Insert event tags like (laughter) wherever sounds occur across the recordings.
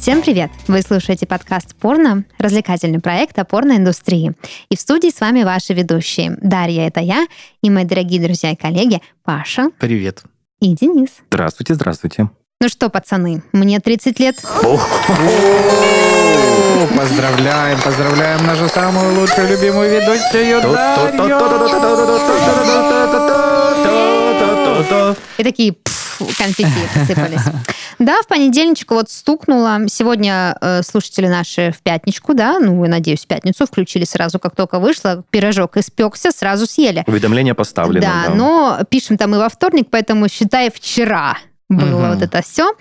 Всем привет! Вы слушаете подкаст «Порно», развлекательный проект о порноиндустрии. И в студии с вами ваши ведущие. Дарья — это я, и мои дорогие друзья и коллеги Паша Привет. и Денис. Здравствуйте, здравствуйте. Ну что, пацаны, мне 30 лет. Поздравляем, поздравляем нашу самую лучшую любимую ведущую Дарью. И такие конфетти посыпались. (laughs) Да, в понедельничек вот стукнуло. Сегодня э, слушатели наши в пятничку, да, ну, я надеюсь, в пятницу включили сразу, как только вышло. Пирожок испекся, сразу съели. Уведомление поставлено. Да, но пишем там и во вторник, поэтому считай вчера было Мгм. вот это все.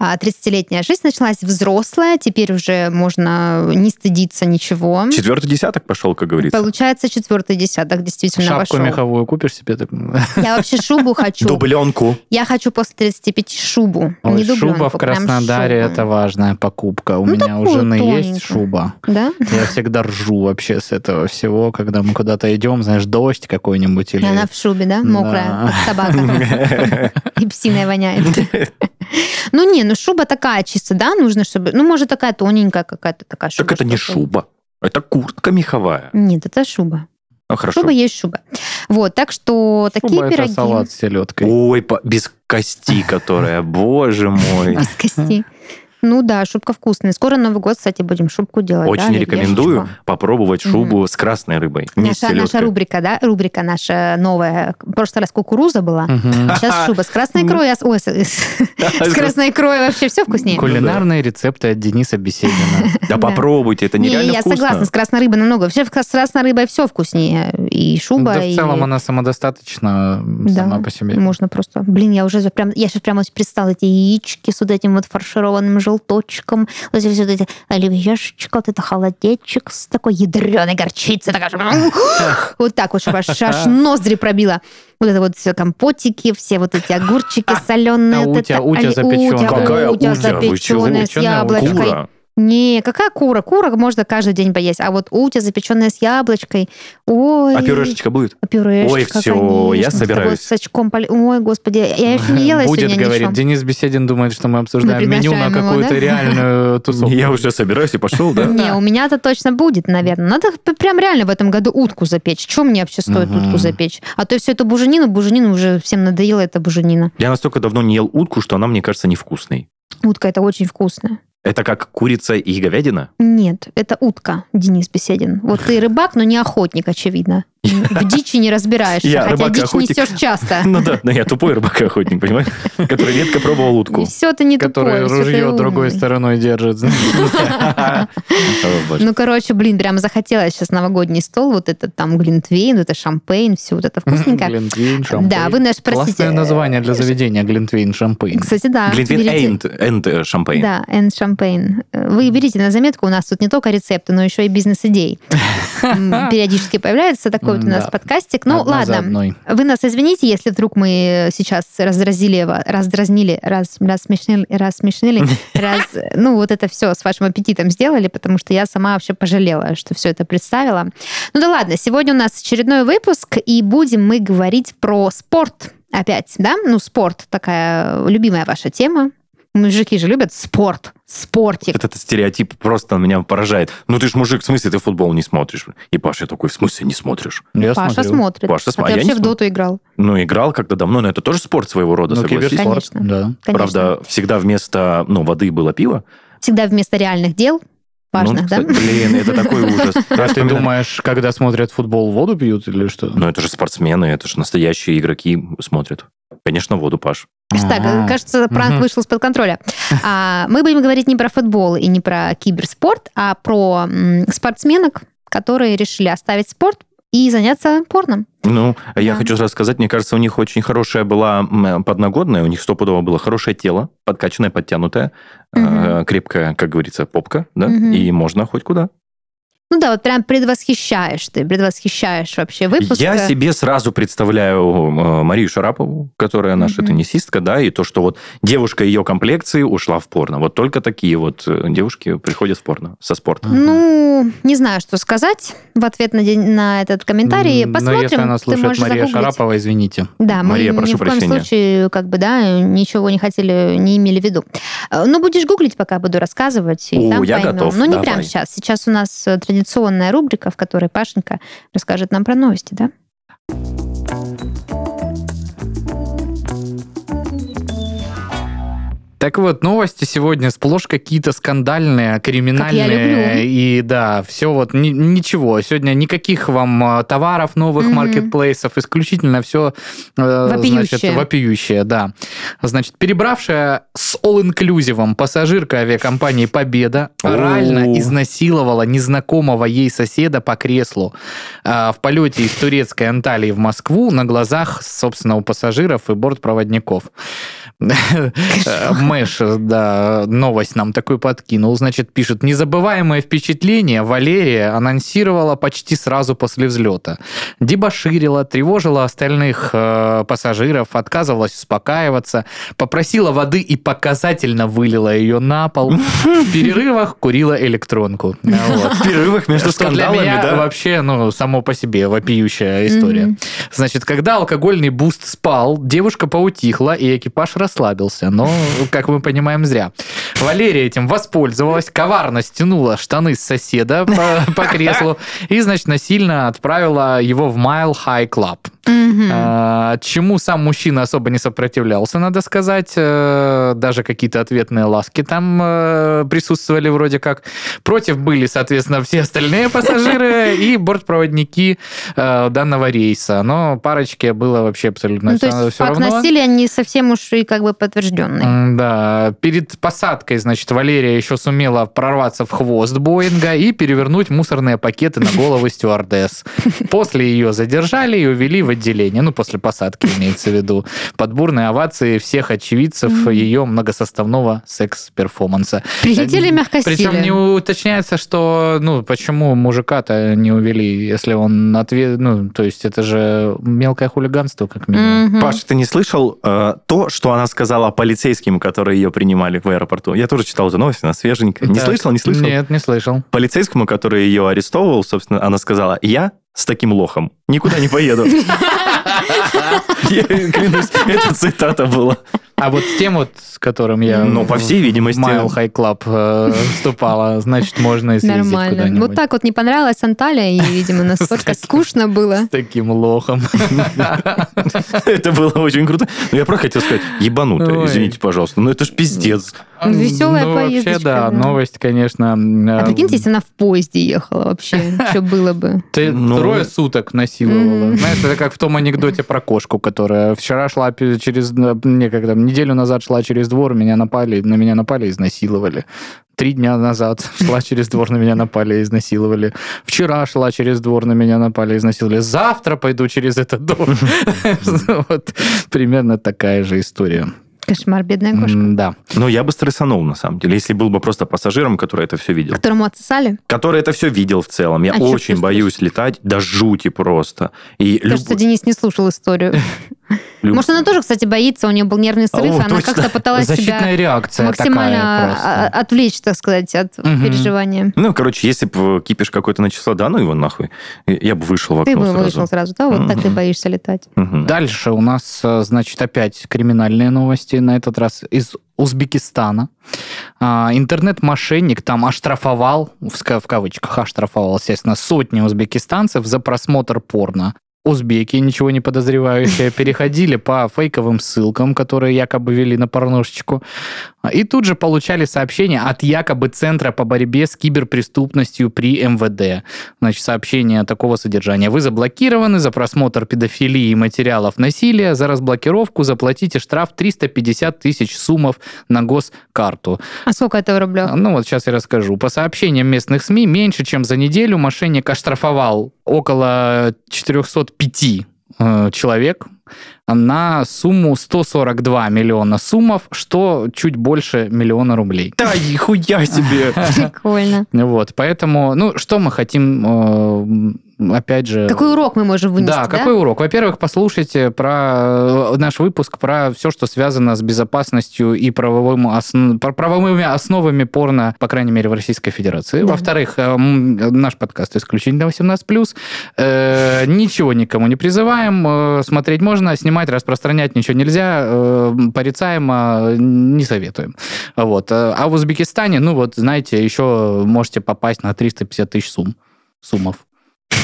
30-летняя жизнь началась взрослая, теперь уже можно не стыдиться ничего. Четвертый десяток пошел, как говорится. Получается четвертый десяток действительно Шапку вошел. меховую купишь себе? так? Я вообще шубу хочу. Дубленку. Я хочу после 35 шубу. Ой, не шуба дубленку, в прям Краснодаре это важная покупка. У Ну, меня у жены есть тоненькую. шуба. Да? Я всегда ржу вообще с этого всего, когда мы куда-то идем, знаешь, дождь какой-нибудь или... И она в шубе, да? Мокрая, Да. собака. (laughs) И псиная воняет. (laughs) Ну не, ну шуба такая чисто, да, нужно, чтобы... Ну, может, такая тоненькая какая-то такая шуба. Так это не шуба. Это куртка меховая. Нет, это шуба. Ну, хорошо. Шуба есть шуба. Вот, так что такие Шуба это пироги. салат с селедкой. Ой, по- без кости, которая, боже мой. Без кости. Ну да, шубка вкусная. Скоро Новый год, кстати, будем шубку делать. Очень да, рекомендую оливьешечку. попробовать шубу с красной рыбой. Не с Наша, наша рубрика, да? Рубрика наша новая. В прошлый раз кукуруза была. Мгм. Сейчас шуба с красной икрой. а с- Ой, с, (laughs) красной икрой вообще все вкуснее. Кулинарные рецепты от Дениса Беседина. (laughs) Да попробуйте, это Не, нереально я вкусно. согласна, с красной рыбой намного. Вообще с красной рыбой все вкуснее. И шуба, Да в целом она самодостаточна сама по себе. Можно просто. Блин, я уже прям, я сейчас прямо представила эти яички с вот этим вот фаршированным желточком, вот эти вот эти оливьешечка, вот это холодечек с такой ядреной горчицей, такая, (gasps) вот так вот, чтобы аж, аж (laughs) ноздри пробило. Вот это вот все компотики, все вот эти огурчики соленые. а вот утя- это утя оли- запечённая. Какая утя утя? Запеченная с яблочкой. Кура. Не, какая кура? Кура можно каждый день поесть. А вот утя, запеченная с яблочкой. Ой. А пюрешечка будет? Пюрешечка, Ой, всё, я конечно, собираюсь. такой С очком поли- Ой, господи, я еще не ела Будет, сегодня говорит. ничего. Денис Беседин думает, что мы обсуждаем меню на какую-то да? реальную (laughs) тусовку. Я уже собираюсь и пошел, да? Не, у меня это точно будет, наверное. Надо прям реально в этом году утку запечь. Чем мне вообще стоит утку запечь? А то все это буженину, буженину уже всем надоело, это буженина. Я настолько давно не ел утку, что она, мне кажется, невкусной. Утка это очень вкусно. Это как курица и говядина? Нет, это утка, Денис Беседин. Вот ты рыбак, но не охотник, очевидно. В дичи не разбираешься, Я хотя дичь охотник. несешь часто. Ну да, но я тупой рыбак и охотник, понимаешь? Который редко пробовал утку. Все ты не Который тупой, ружье другой умный. стороной держит. Ну, короче, блин, прямо захотелось сейчас новогодний стол, вот этот там глинтвейн, это шампейн, все вот это вкусненькое. Глинтвейн, шампейн. Да, вы Классное простите. название для заведения Глинтвейн, шампейн. Кстати, да. Глинтвейн энд, энд э, шампейн. Да, and шампейн. Вы берите на заметку, у нас тут не только рецепты, но еще и бизнес-идеи. М, (laughs) Периодически появляется такой вот у нас подкастик. Ну, ладно. Вы нас извините, если вдруг мы сейчас раздразили, раздразнили, раз, рассмешнили, рассмешнили, (laughs) раз, ну, вот это все с вашим аппетитом сделали, потому что я сама вообще пожалела, что все это представила. Ну да ладно, сегодня у нас очередной выпуск, и будем мы говорить про спорт опять, да? Ну, спорт такая любимая ваша тема. Мужики же любят спорт, спортик. Вот этот стереотип просто меня поражает. Ну ты ж мужик, в смысле ты футбол не смотришь? И Паша такой, в смысле не смотришь? Я Паша смотрю. смотрит. Паша а см- ты а я вообще в доту играл? Ну, играл как-то давно, но это тоже спорт своего рода, Ну, согласись. киберспорт, Конечно. да. Конечно. Правда, всегда вместо ну, воды было пиво. Всегда вместо реальных дел важных, ну, да? Блин, это такой (laughs) ужас. А ты думаешь, когда смотрят футбол, воду пьют или что? Ну, это же спортсмены, это же настоящие игроки смотрят. Конечно, воду, Паш. Так, кажется, пранк Мгм. вышел из-под контроля. А, мы будем говорить не про футбол и не про киберспорт, а про м, спортсменок, которые решили оставить спорт и заняться порном. Ну, я Да. хочу сразу сказать, мне кажется, у них очень хорошая была подногодная, у них стопудово было хорошее тело, подкачанное, подтянутое, э, крепкая, как говорится, попка, да, Мгм. и можно хоть куда. Ну да, вот прям предвосхищаешь ты, предвосхищаешь вообще выпуск. Я себе сразу представляю э, Марию Шарапову, которая наша Мгм. теннисистка, да, и то, что вот девушка ее комплекции ушла в порно. Вот только такие вот э, девушки приходят в порно со спорта. Ну, не знаю, что сказать в ответ на, день- на этот комментарий. М, Посмотрим. Но если она ты слушает можешь Мария загуглить. Шарапова, извините. Да, мы Мария, ни прошу в коем прощения. случае, как бы, да, ничего не хотели, не имели в виду. Э, Ну, будешь гуглить, пока буду рассказывать, и О, там я поймем. готов, Но не давай. прямо сейчас. Сейчас у нас э, традиционная рубрика, в которой Пашенька расскажет нам про новости, да? Так вот, новости сегодня сплошь какие-то скандальные, криминальные. люблю. И да, все вот ни- ничего. Сегодня никаких вам э, товаров новых Мгм. маркетплейсов, исключительно все Вопиющее. значит, вопиющее, да. Значит, перебравшая с all-inclusive пассажирка авиакомпании «Победа» орально изнасиловала незнакомого ей соседа по креслу а, в полете из турецкой Анталии в Москву на глазах, собственно, у пассажиров и бортпроводников. Э, Мэш, да, новость нам такой подкинул. Значит, пишет, незабываемое впечатление Валерия анонсировала почти сразу после взлета. Дебоширила, тревожила остальных э, пассажиров, отказывалась успокаиваться, попросила воды и показательно вылила ее на пол. В перерывах курила электронку. (laughs) Вот. В перерывах между Что для скандалами, меня да? вообще, ну, само по себе вопиющая история. Значит, когда алкогольный буст спал, девушка поутихла, и экипаж расслабился. Но, как мы понимаем, зря. Валерия этим воспользовалась, коварно стянула штаны с соседа по, по (laughs) креслу и, значит, насильно отправила его в Mile High Club. Мгм. А, Чему сам мужчина особо не сопротивлялся, надо сказать. Э, Даже какие-то ответные ласки там э, присутствовали вроде как. Против были, соответственно, все остальные пассажиры (laughs) и бортпроводники э, данного рейса. Но парочке было вообще абсолютно Ну, то все, есть факт насилия не совсем уж и как бы подтвержденный. М, Да, перед посадкой, значит, Валерия еще сумела прорваться в хвост Боинга и перевернуть мусорные пакеты на головы стюардесс. (laughs) После ее задержали и увели в отделение, ну, после посадки имеется в виду, под бурные овации всех очевидцев ее многосоставного секс-перформанса. Прилетели мягко Причем не уточняется, что, ну, почему мужика-то не увели, если он ответ, ну, то есть это же мелкое хулиганство, как минимум. Паш, ты не слышал э, то, что она сказала полицейским, которые ее принимали в аэропорту? Я тоже читал эту новость, она свеженькая. Не Да. слышал, не слышал? Нет, не слышал. Полицейскому, который ее арестовывал, собственно, она сказала, я с таким лохом никуда не поеду. (laughs) Я клянусь, это цитата была. А вот с тем вот, с которым я Ну, по всей видимости. High Club э, вступала, значит, можно и съездить Нормально. Вот так вот не понравилась Анталия, и, видимо, настолько скучно было. С таким лохом. (laughs) Это было очень круто. Но я просто хотел сказать, ебануто, Ой. извините, пожалуйста. Ну, это ж пиздец. Веселая Ну, вообще, поездочка, да, да. новость, конечно. А э, прикиньте, если она в поезде ехала вообще, что было бы? (laughs) Ты Ну. трое суток насиловала. Знаешь, это как в том анекдоте про кошку, которая вчера шла через... э, Не, когда неделю назад шла через двор, меня напали, на меня напали изнасиловали. Три дня назад (laughs) шла через двор, на меня напали изнасиловали. Вчера шла через двор, на меня напали изнасиловали. Завтра пойду через этот дом. (laughs) Вот примерно такая же история. Кошмар, бедная кошка. М, Да. Но я бы стрессанул, на самом деле, если был бы просто пассажиром, который это все видел. Которому отсосали? Который это все видел в целом. Я А очень боюсь летать до жути просто. И Кажется, люб- Денис не слушал историю. (laughs) люб- Может, она тоже, кстати, боится, у нее был нервный срыв, О, и она точно. как-то пыталась себя Защитная реакция максимально такая а- просто. отвлечь, так сказать, от Мгм. переживания. Ну, короче, если бы кипиш какой-то начался, да ну его нахуй, я бы вышел в Ты окно бы сразу. вышел сразу, да? Вот так ты боишься летать. Мгм. Дальше у нас, э, значит, опять криминальные новости, на этот раз из Узбекистана. А, Интернет-мошенник там оштрафовал, в кавычках оштрафовал, естественно, сотни узбекистанцев за просмотр порно. Узбеки, ничего не подозревающие, переходили по фейковым ссылкам, которые якобы вели на порношечку, и тут же получали сообщения от якобы Центра по борьбе с киберпреступностью при МВД. Значит, сообщение такого содержания. Вы заблокированы за просмотр педофилии и материалов насилия. За разблокировку заплатите штраф 350 тысяч суммов на госкарту. А сколько это в рублях? Ну вот сейчас я расскажу. По сообщениям местных СМИ, меньше чем за неделю мошенник оштрафовал около 405 э, человек на сумму 142 миллиона суммов, что чуть больше миллиона рублей. Да, нихуя себе! Прикольно. Вот, поэтому, ну, что мы хотим, э, опять же... Какой урок мы можем вынести, Да, да? какой урок? Во-первых, послушайте про э, наш выпуск про все, что связано с безопасностью и правовым осно- про- правовыми основами порно, по крайней мере, в Российской Федерации. Да. Во-вторых, э, наш подкаст исключительно 18+. Э, Ничего никому не призываем. э, Смотреть можно, снимать, распространять ничего нельзя. э, Порицаемо не советуем. Вот. А в Узбекистане, ну вот, знаете, еще можете попасть на 350 тысяч сумм. Суммов.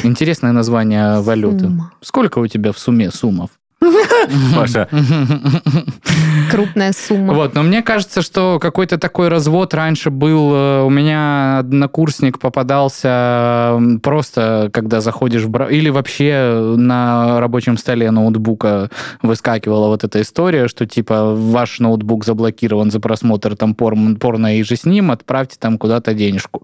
Интересное название валюты. Сумма. Сколько у тебя в сумме суммов? (laughs) Паша, Крупная сумма. Вот, но мне кажется, что какой-то такой развод раньше был. э, У меня однокурсник попадался просто, когда заходишь в... бра- Или вообще на рабочем столе ноутбука выскакивала вот эта история, что типа ваш ноутбук заблокирован за просмотр там порн, порно и же с ним, отправьте там куда-то денежку.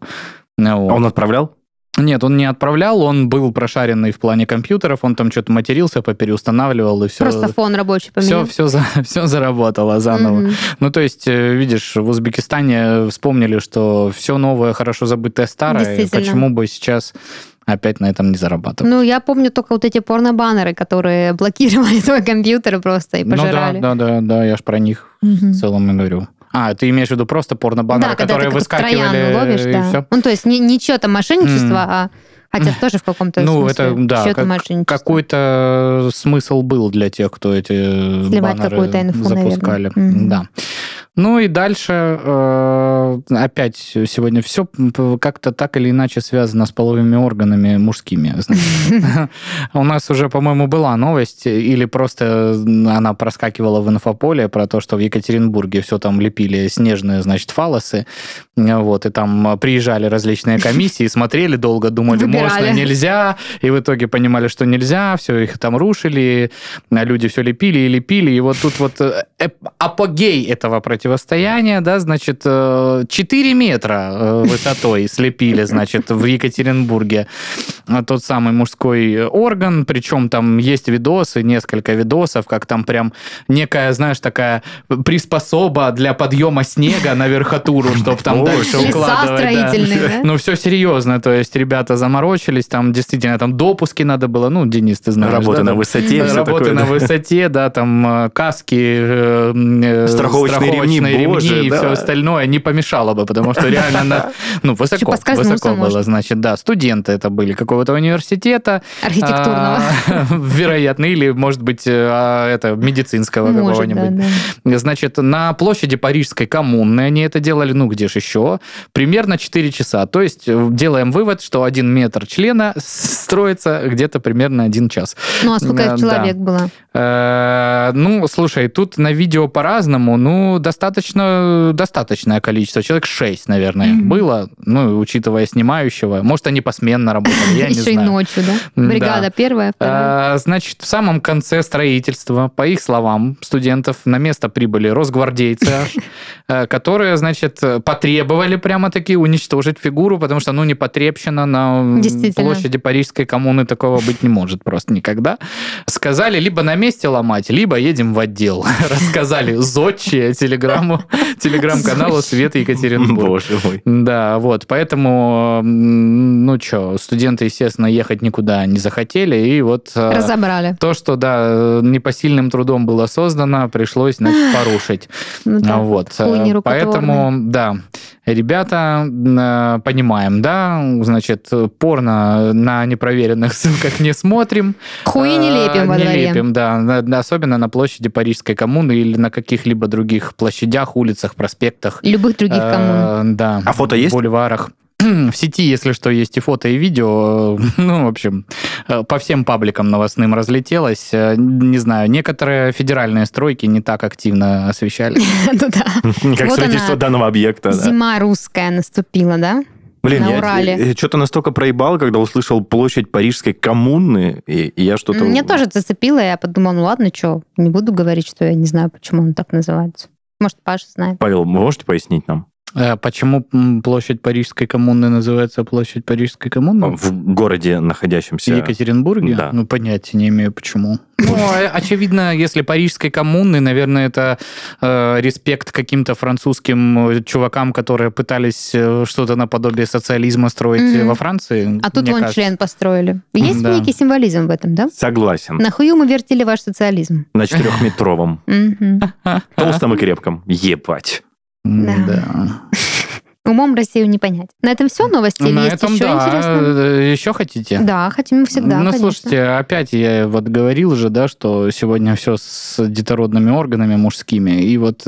Вот. а он отправлял? Нет, он не отправлял, он был прошаренный в плане компьютеров, он там что-то матерился, попереустанавливал, и все... Просто фон рабочий все, поменял. все, за, (laughs) все заработало заново. Мгм. Ну, то есть, э, видишь, в Узбекистане вспомнили, что все новое, хорошо забытое старое. Почему бы сейчас опять на этом не зарабатывать? Ну, я помню только вот эти порно-баннеры, которые (laughs) блокировали твой компьютер просто и Ну да, пожирали. да, да, да, я ж про них Мгм. в целом и говорю. А, ты имеешь в виду просто порно-баннеры, да, которые выскакивали ловишь, и да. все? Ну, то есть не, не чье-то мошенничество, М. а хотя тоже в каком-то Ну, смысле это, да, как- какой-то смысл был для тех, кто эти Сливать баннеры какую-то инфу, запускали. наверное. Мгм. Да. Ну и дальше э, опять сегодня все как-то так или иначе связано с половыми органами мужскими. (laughs) У нас уже, по-моему, была новость, или просто она проскакивала в инфополе про то, что в Екатеринбурге все там лепили снежные, значит, фалосы, вот, и там приезжали различные комиссии, (laughs) смотрели долго, думали, можно, нельзя, и в итоге понимали, что нельзя, все их там рушили, люди все лепили и лепили, и вот тут вот э, апогей этого противостояния, да, значит, э, 4 метра э, высотой слепили, значит, в Екатеринбурге э, тот самый мужской орган, причем там есть видосы, несколько видосов, как там прям некая, знаешь, такая приспособа для подъема снега на верхотуру, чтобы там дальше укладывать. Ну, все серьезно, то есть ребята заморочились, там действительно там допуски надо было, ну, Денис, ты знаешь. Работа на высоте, такое. на высоте, да, там э, каски, э, э, Страховочные ремни, боже, и да. все остальное не помешало бы, потому что реально на- (laughs) ну, высоко, высоко было, можно. значит, да, студенты это были какого-то университета, Архитектурного. а, (laughs) вероятно, или, может быть, э, а, это медицинского Может, да, какого-нибудь. да. Значит, на площади Парижской коммуны они это делали, ну где же еще, примерно 4 часа. То есть э, делаем вывод, что один метр члена строится где-то примерно один час. Ну, а сколько Да, человек было? Э, Ну, слушай, тут на видео по-разному, ну, достаточно, достаточное количество. Человек 6, наверное, Мгм. было, ну, учитывая снимающего. Может, они посменно работали, я (laughs) не Еще и знаю. ночью, да? Да. Бригада первая, вторая. А, Значит, в самом конце строительства, по их словам, студентов, на место прибыли росгвардейцы, (laughs) э, которые, значит, потребовали прямо-таки уничтожить фигуру, потому что, ну, непотребщина на площади Парижской коммуны такого быть не может просто никогда. Сказали, либо на месте ломать, либо едем в отдел. (laughs) Рассказали зодчие телеграмму, (laughs) телеграм-каналу Свет Екатеринбург. Боже мой. Да, вот, поэтому, ну что, студенты, естественно, ехать никуда не захотели, и вот э, Разобрали. то, что, да, непосильным трудом было создано, пришлось, значит, (laughs) порушить. Ну да. А, Вот, э, поэтому, да, ребята, э, понимаем, да, значит, порно на непроверенных ссылках не смотрим. Хуи не Э, лепим во Не дворе. лепим, да, особенно на площади Парижской коммуны или на каких-либо других площадях, улицах, проспектах. Любых других коммун. Э, Да. А фото есть? бульварах. (clears throat) В сети, если что, есть и фото, и видео. (laughs) Ну, в общем, э, по всем пабликам новостным разлетелось. Э, Не знаю, некоторые федеральные стройки не так активно освещали. (laughs) Ну да. Как Вот строительство данного объекта. Зима русская наступила, да? Блин, на я, Урале. что-то настолько проебал, когда услышал площадь Парижской коммуны, и, и я что-то... Меня тоже зацепило, я подумала, ну ладно, что, не буду говорить, что я не знаю, почему он так называется. Может, Паша знает. Павел, вы можете пояснить нам? Э, Почему площадь Парижской коммуны называется площадь Парижской коммуны? В городе, В находящемся... Екатеринбурге? Да. Ну, понятия не имею, почему. Ну, э, очевидно, если Парижской коммуны, наверное, это э, респект каким-то французским э, чувакам, которые пытались э, что-то наподобие социализма строить Мгм. во Франции. А тут вон кажется. член построили. Есть Да. некий символизм в этом, да? Согласен. Нахую мы вертели ваш социализм. На четырехметровом. Толстом и крепком. Ебать. Да. (laughs) Умом Россию не понять. На этом все новости или На есть этом, еще да. интересно? Э, Еще хотите? Да, хотим всегда, ну, конечно. слушайте, опять я вот говорил же, да, что сегодня все с детородными органами мужскими. И вот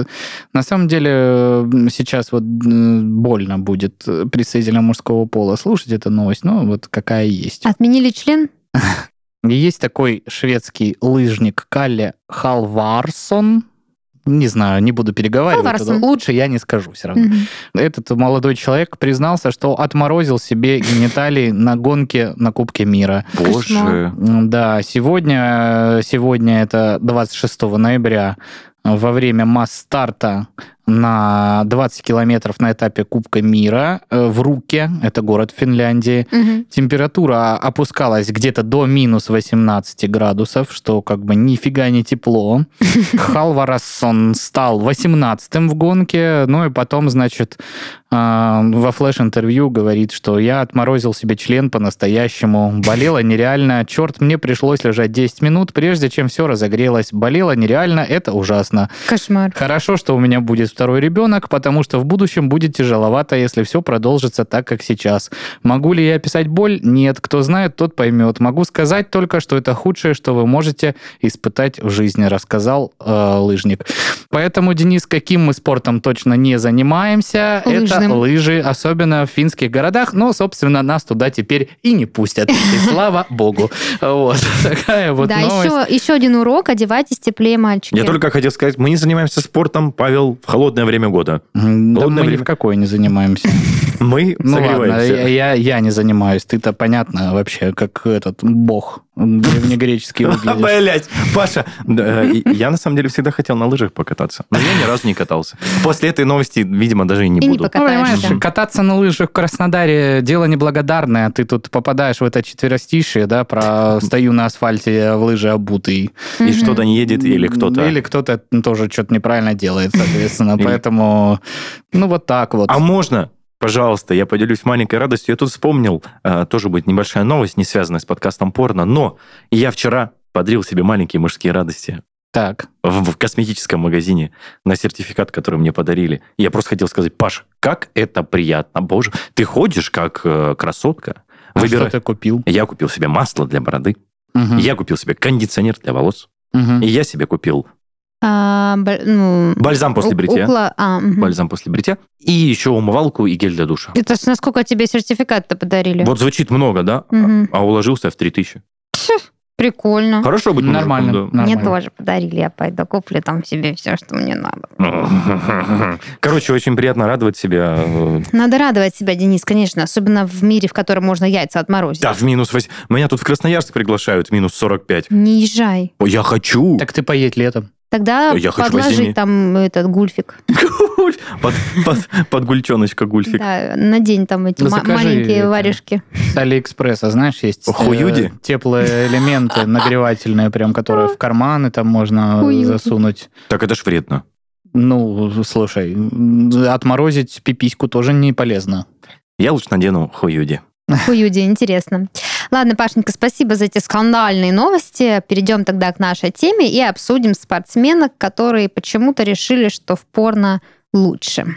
на самом деле м, сейчас вот больно будет представителям мужского пола слушать эту новость, ну вот какая есть. Отменили член? (laughs) Есть такой шведский лыжник Калле Халварсон. Не знаю, не буду переговаривать. Халварсон. это Лучше я не скажу все равно. Мгм. Этот молодой человек признался, что отморозил себе гениталии на гонке на Кубке мира. Боже. Да, сегодня, сегодня это 26 ноября, во время масс-старта на 20 километров на этапе Кубка мира э, в Руке, это город Финляндии, Мгм. температура опускалась где-то до минус 18 градусов, что как бы нифига не тепло. (laughs) Халварассон стал 18-м в гонке, ну и потом, значит, а, во флеш-интервью говорит, что я отморозил себе член по-настоящему. Болело нереально. Черт, мне пришлось лежать 10 минут, прежде чем все разогрелось. Болело нереально, это ужасно. Кошмар. Хорошо, что у меня будет второй ребенок, потому что в будущем будет тяжеловато, если все продолжится так, как сейчас. Могу ли я описать боль? Нет. Кто знает, тот поймет. Могу сказать только, что это худшее, что вы можете испытать в жизни, рассказал э, лыжник. Поэтому, Денис, каким мы спортом точно не занимаемся, это Лыжным. лыжи, особенно в финских городах. Но, собственно, нас туда теперь и не пустят. И (laughs) слава богу. Вот такая вот да, новость. еще, еще один урок. Одевайтесь теплее, мальчики. Я только хотел сказать, мы не занимаемся спортом, Павел, в холодное время года. Да Холодное мы ни время. в какой не занимаемся. (laughs) Мы Ну ладно, согреваемся. я, я, я не занимаюсь. Ты-то понятно вообще, как этот бог древнегреческий (laughs) выглядишь. Блять, Паша, я на самом деле всегда хотел на лыжах покататься, но я ни разу не катался. После этой новости, видимо, даже и не буду. Ну, кататься на лыжах в Краснодаре дело неблагодарное. Ты тут попадаешь в это четверостишие, да, про стою на асфальте в лыжи обутый. И что-то не едет, или кто-то... Или кто-то тоже что-то неправильно делает, соответственно. Поэтому, ну, вот так вот. А можно, пожалуйста, я поделюсь маленькой радостью. Я тут вспомнил, э, тоже будет небольшая новость, не связанная с подкастом порно, но я вчера подарил себе маленькие мужские радости Так. в, в косметическом магазине на сертификат, который мне подарили. Я просто хотел сказать, Паш, как это приятно. Боже, ты ходишь как э, красотка. А Выбирай. что ты купил? Я купил себе масло для бороды, Мгм. я купил себе кондиционер для волос, Мгм. и я себе купил А, б- ну, бальзам после бритья. укла- а, мгм. Бальзам после бритья. И еще умывалку и гель для душа. Это ж насколько тебе сертификат-то подарили? Вот звучит много, да? Мгм. А уложился в 3000. Прикольно. Хорошо быть мужиком, Нормально. да. Мне нормально. тоже подарили, я пойду куплю там себе все, что мне надо. (laughs) Короче, очень приятно радовать себя. Надо радовать себя, Денис, конечно, особенно в мире, в котором можно яйца отморозить. Да, в минус 8. Меня тут в Красноярск приглашают в минус 45. Не езжай. Я хочу. Так ты поедь летом. Тогда Я подложить там этот гульфик. Под, под, под гульчоночка гульфик. Да, надень там эти закажи маленькие это. варежки. С Алиэкспресса, знаешь, есть э, Хуюди? теплые элементы (laughs) нагревательные, прям, которые в карманы там можно Хуюди. засунуть. Так это ж вредно. Ну, слушай, отморозить пипиську тоже не полезно. Я лучше надену хуюди. Хуюди, интересно. Ладно, Пашенька, спасибо за эти скандальные новости. Перейдем тогда к нашей теме и обсудим спортсменок, которые почему-то решили, что в порно лучше.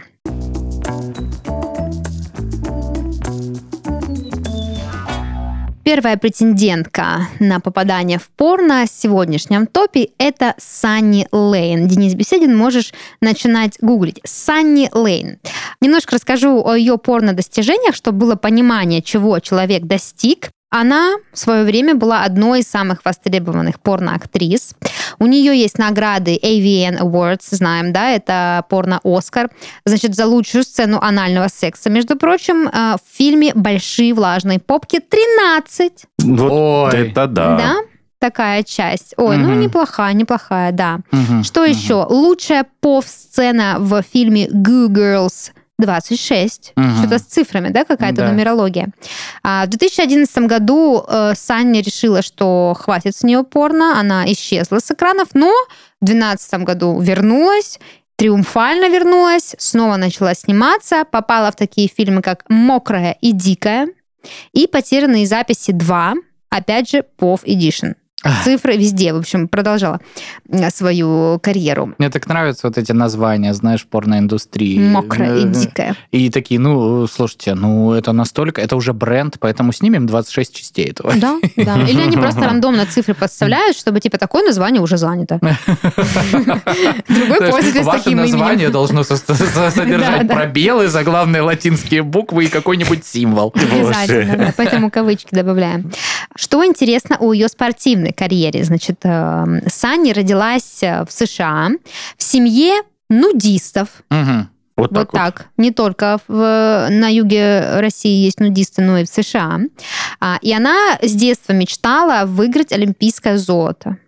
Первая претендентка на попадание в порно в сегодняшнем топе – это Санни Лейн. Денис Беседин, можешь начинать гуглить. Санни Лейн. Немножко расскажу о ее порно-достижениях, чтобы было понимание, чего человек достиг. Она в свое время была одной из самых востребованных порно-актрис. У нее есть награды AVN Awards, знаем, да, это порно-Оскар. Значит, за лучшую сцену анального секса, между прочим, э, в фильме «Большие влажные попки» 13. Вот Ой. это да. Да? Такая часть. Ой, ну Мгм. неплохая, неплохая, да. Мгм, Что мгм. еще? Лучшая пов-сцена в фильме Goo Girls 26. Мгм. Что-то с цифрами, да, какая-то Да. нумерология. А в 2011 году э, Саня решила, что хватит с нее порно, она исчезла с экранов, но в 2012 году вернулась, триумфально вернулась, снова начала сниматься, попала в такие фильмы, как «Мокрая и дикая» и «Потерянные записи 2», опять же, POV Edition. Цифры везде, в общем, продолжала свою карьеру. Мне так нравятся вот эти названия, знаешь, порноиндустрии. Мокрая и Э, дикая. И такие, ну, слушайте, ну, это настолько, это уже бренд, поэтому снимем 26 частей этого. Да, да. (laughs) Или они просто рандомно цифры подставляют, чтобы типа такое название уже занято. (laughs) Другой пользователь с таким название должно со- со- со- содержать пробелы, заглавные латинские буквы и какой-нибудь символ. Обязательно, поэтому кавычки добавляем. Что интересно о ее спортивной карьере? Значит, э, Санни родилась э, в США в семье нудистов. Мгм. Вот Вот так вот. так. Не только в- на юге России есть нудисты, но и в США. А, И она с детства мечтала выиграть олимпийское золото.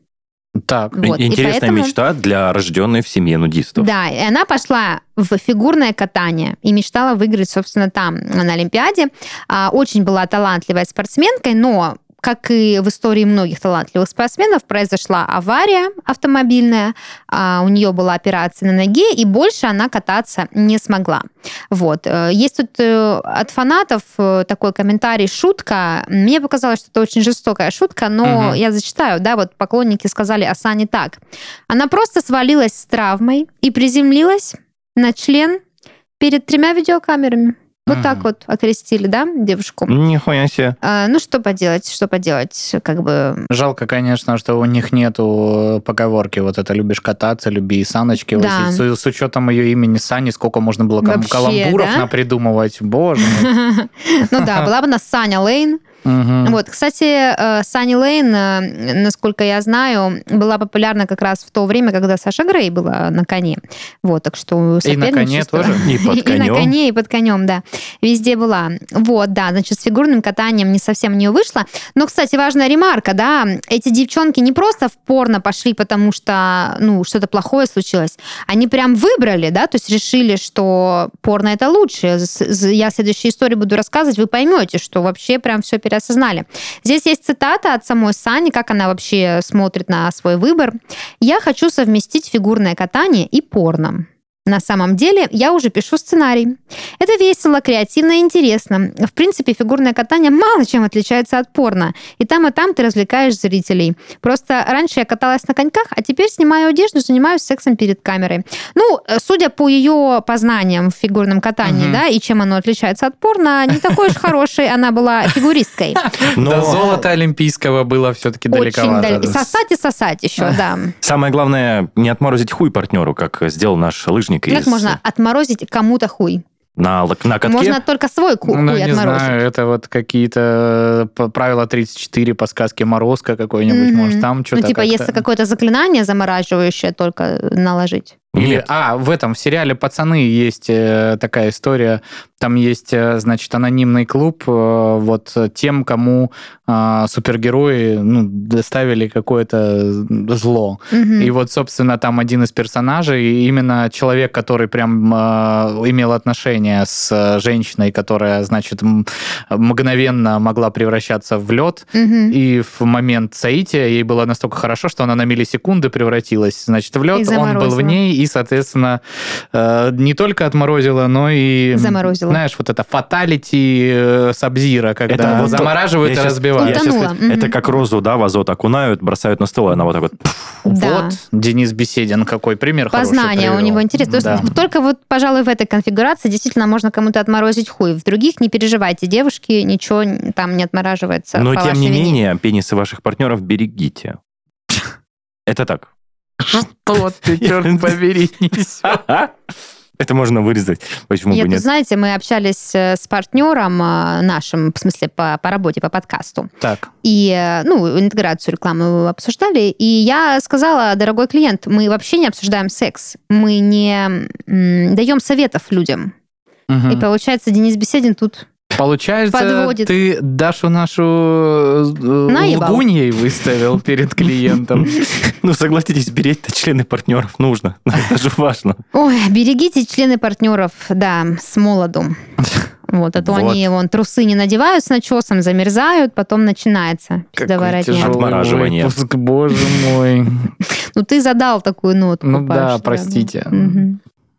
Так. Вот, Интересная поэтому- мечта для рожденной в семье нудистов. Да, и она пошла в фигурное катание и мечтала выиграть, собственно, там, на Олимпиаде. А, Очень была талантливой спортсменкой, но как и в истории многих талантливых спортсменов, произошла авария автомобильная, а, у нее была операция на ноге, и больше она кататься не смогла. Вот. Э, Есть тут э, от фанатов э, такой комментарий, шутка. Мне показалось, что это очень жестокая шутка, но Мгм. я зачитаю, да, вот поклонники сказали о Сане так. Она просто свалилась с травмой и приземлилась на член перед тремя видеокамерами. Вот так вот окрестили, да, девушку. Нихуя себе. А, ну, что поделать, что поделать, как бы... Жалко, конечно, что у них нету поговорки вот это «любишь кататься, люби и саночки». Да. с, с учетом ее имени Сани, сколько можно было Вообще, каламбуров да? напридумывать. Боже мой. (laughs) Ну да, была бы у нас Саня Лейн. Мгм. Вот, кстати, э, Санни Лейн, э, насколько я знаю, была популярна как раз в то время, когда Саша Грей была на коне. Вот, так что И на коне тоже? И под И на конем. коне, и под конем, да. Везде была. Вот, да, значит, с фигурным катанием не совсем у нее вышло. Но, кстати, важная ремарка, да, эти девчонки не просто в порно пошли, потому что, ну, что-то плохое случилось. Они прям выбрали, да, то есть решили, что порно это лучше. Я следующую историю буду рассказывать, вы поймете, что вообще прям все переосознали. Здесь есть цитата от самой Сани, как она вообще смотрит на свой выбор. «Я хочу совместить фигурное катание и порно». На самом деле, я уже пишу сценарий. Это весело, креативно и интересно. В принципе, фигурное катание мало чем отличается от порно. И там, и там ты развлекаешь зрителей. Просто раньше я каталась на коньках, а теперь снимаю одежду, занимаюсь сексом перед камерой. Ну, э, судя по ее познаниям в фигурном катании, Мгм. да, и чем оно отличается от порно, не такой уж хорошей она была фигуристкой. Но До золота олимпийского было все-таки Очень далековато. далеко. И сосать, и сосать еще, да. самое главное, не отморозить хуй партнеру, как сделал наш лыжник. Как из- можно отморозить кому-то хуй? На, на катке? Можно только свой ку- Ну, хуй не отморозить. знаю, это вот какие-то э, правила 34 по сказке Морозко какой-нибудь, Мгм. может, там что-то Ну, типа, если какое-то заклинание замораживающее только наложить. Или, Нет. а, в этом, в сериале «Пацаны» есть э, такая история. Там есть, э, значит, анонимный клуб э, вот тем, кому э, супергерои ну, доставили какое-то зло. Мгм. И вот, собственно, там один из персонажей, именно человек, который прям э, имел отношение с женщиной, которая, значит, м- мгновенно могла превращаться в лед, Мгм. и в момент соития ей было настолько хорошо, что она на миллисекунды превратилась, значит, в лед. Он был в ней, и, соответственно, э, не только отморозила, но и... Заморозила. Знаешь, вот это фаталити Сабзира, когда Это вот то- замораживают я и щас- разбивают. Утонула. сказать, Это как розу, да, в азот окунают, бросают на стол, и она вот так вот... Да. Вот Денис Беседин какой пример хороший Познание у него интересно. То Да. есть только вот, пожалуй, в этой конфигурации действительно можно кому-то отморозить хуй. В других не переживайте, девушки, ничего там не отмораживается. Но, тем не вине. менее, пенисы ваших партнеров берегите. Это так. Вот ты, черт побери. Это можно вырезать. Почему Нет, бы вы нет? знаете, мы общались э, с партнером э, нашим, в смысле, по, по работе, по подкасту. Так, И, э, ну, интеграцию рекламы обсуждали. И я сказала, дорогой клиент, мы вообще не обсуждаем секс. Мы не даем советов людям. И получается, Денис Беседин тут Получается, Подводит. ты Дашу нашу э, Наебал. лгуньей выставил перед клиентом. (laughs) Ну, согласитесь, беречь-то члены партнеров нужно. (laughs) Это же важно. Ой, берегите члены партнеров, да, с молоду. Вот, а то Вот. они вон трусы не надевают с начесом, замерзают, потом начинается тяжелый Отмораживание. выпуск, боже мой. (laughs) Ну, ты задал такую нотку. Ну да, простите.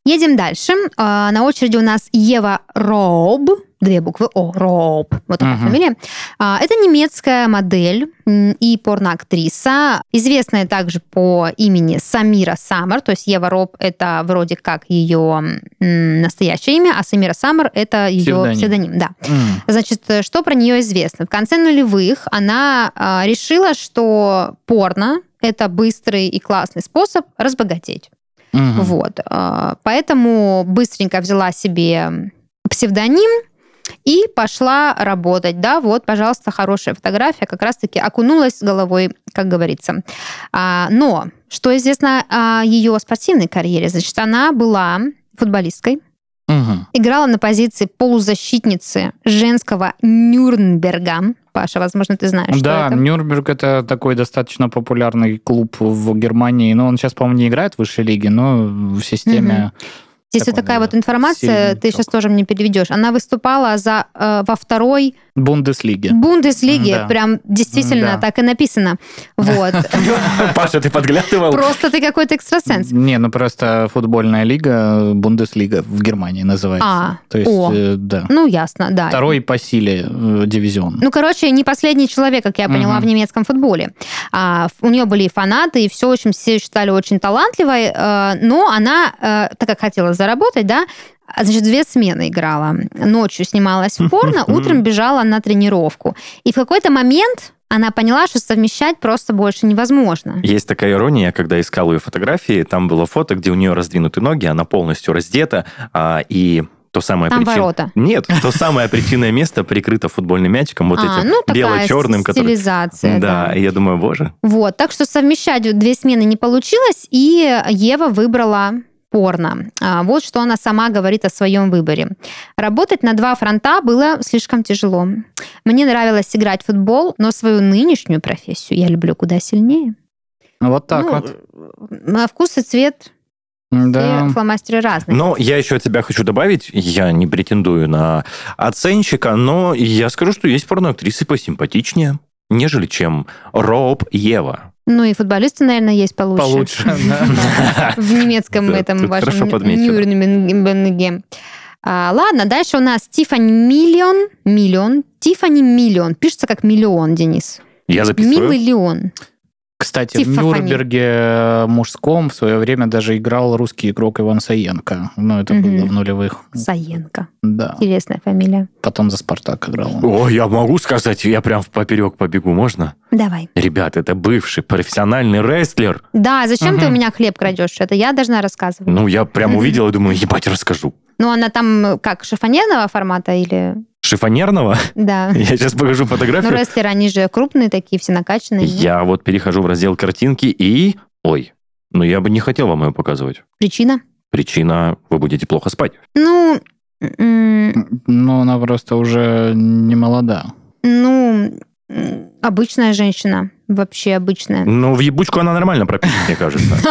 Едем дальше. А, На очереди у нас Ева Роб. Две буквы О. Роб. Вот такая Мгм. фамилия. Это немецкая модель и порноактриса, известная также по имени Самира Саммер. То есть Ева Роб это вроде как ее настоящее имя, а Самира Саммер это ее Псевдоним. псевдоним. Да. М. Значит, э, что про нее известно? В конце нулевых она а, решила, что порно это быстрый и классный способ разбогатеть. Мгм. Вот. а, Поэтому быстренько взяла себе псевдоним и пошла работать. Да, вот, пожалуйста, хорошая фотография, как раз-таки окунулась головой, как говорится. А, Но, что известно о ее спортивной карьере? Значит, она была футболисткой, Мгм. играла на позиции полузащитницы женского Нюрнберга. Паша, возможно, ты знаешь, что Да, это. Нюрнберг это такой достаточно популярный клуб в Германии. Но он сейчас, по-моему, не играет в высшей лиге, но в системе... Здесь вот такой, такая вот информация, ты сейчас тоже мне переведешь. Она выступала за, э, во второй Бундеслиги. Бундеслиге, Да. прям действительно Да. так и написано. Вот. (laughs) Паша, ты подглядывал? Просто ты какой-то экстрасенс. Не, ну просто футбольная лига, Бундеслига в Германии называется. А, То есть, о. э, да. Ну, ясно, да. Второй по силе э, дивизион. Ну, короче, не последний человек, как я поняла, Мгм. в немецком футболе. А, у нее были и фанаты, и все, в общем, все считали очень талантливой, э, но она, так как хотела заработать, да, а, Значит, две смены играла. Ночью снималась в порно, (laughs) утром бежала на тренировку. И в какой-то момент она поняла, что совмещать просто больше невозможно. Есть такая ирония, когда искал ее фотографии, там было фото, где у нее раздвинуты ноги, она полностью раздета, а, и то самое Там причин- ворота. Нет, то самое причинное место прикрыто футбольным мячиком, вот а, этим ну, бело-черным, который... стилизация. Да, и я думаю, боже, Вот, так что совмещать две смены не получилось, и Ева выбрала порно. А, Вот что она сама говорит о своем выборе. Работать на два фронта было слишком тяжело. Мне нравилось играть в футбол, но свою нынешнюю профессию я люблю куда сильнее. Вот так Ну, вот. На вкус и цвет Да. все фломастеры разные. Но я еще от тебя хочу добавить, я не претендую на оценщика, но я скажу, что есть порноактрисы посимпатичнее, нежели чем Роб Ева. Ну и футболисты, наверное, есть получше. Получше, (laughs) да. В немецком этом вашем. Нюрнберге. А, ладно, дальше у нас Тифани Миллион. Миллион. Тифани Миллион. Пишется как миллион, Денис. Я записываю. Милый Леон. Кстати, Тиффани. в Нюрнберге э, мужском в свое время даже играл русский игрок Иван Саенко. Ну, это Мгм. было в нулевых. Саенко. Да. Интересная фамилия. Потом за Спартак играл. О, я могу сказать, я прям в поперек побегу, можно? Давай. Ребят, это бывший профессиональный рестлер. Да, зачем ты у меня хлеб крадешь? Это я должна рассказывать. Ну, я прям увидел и думаю, ебать, расскажу. Ну, она там э, как, шифонерного формата или... Шифонерного? Да. (laughs) Я сейчас покажу Ну, фотографию. рестлеры, они же крупные такие, все накачанные. нет? Я вот перехожу в раздел картинки и... Ой, ну я бы не хотел вам ее показывать. Причина? Причина, вы будете плохо спать. Ну, Ну, она просто уже не молода. ну, обычная женщина. Вообще обычная. Ну, в ебучку она нормально пропишет, мне кажется. (laughs)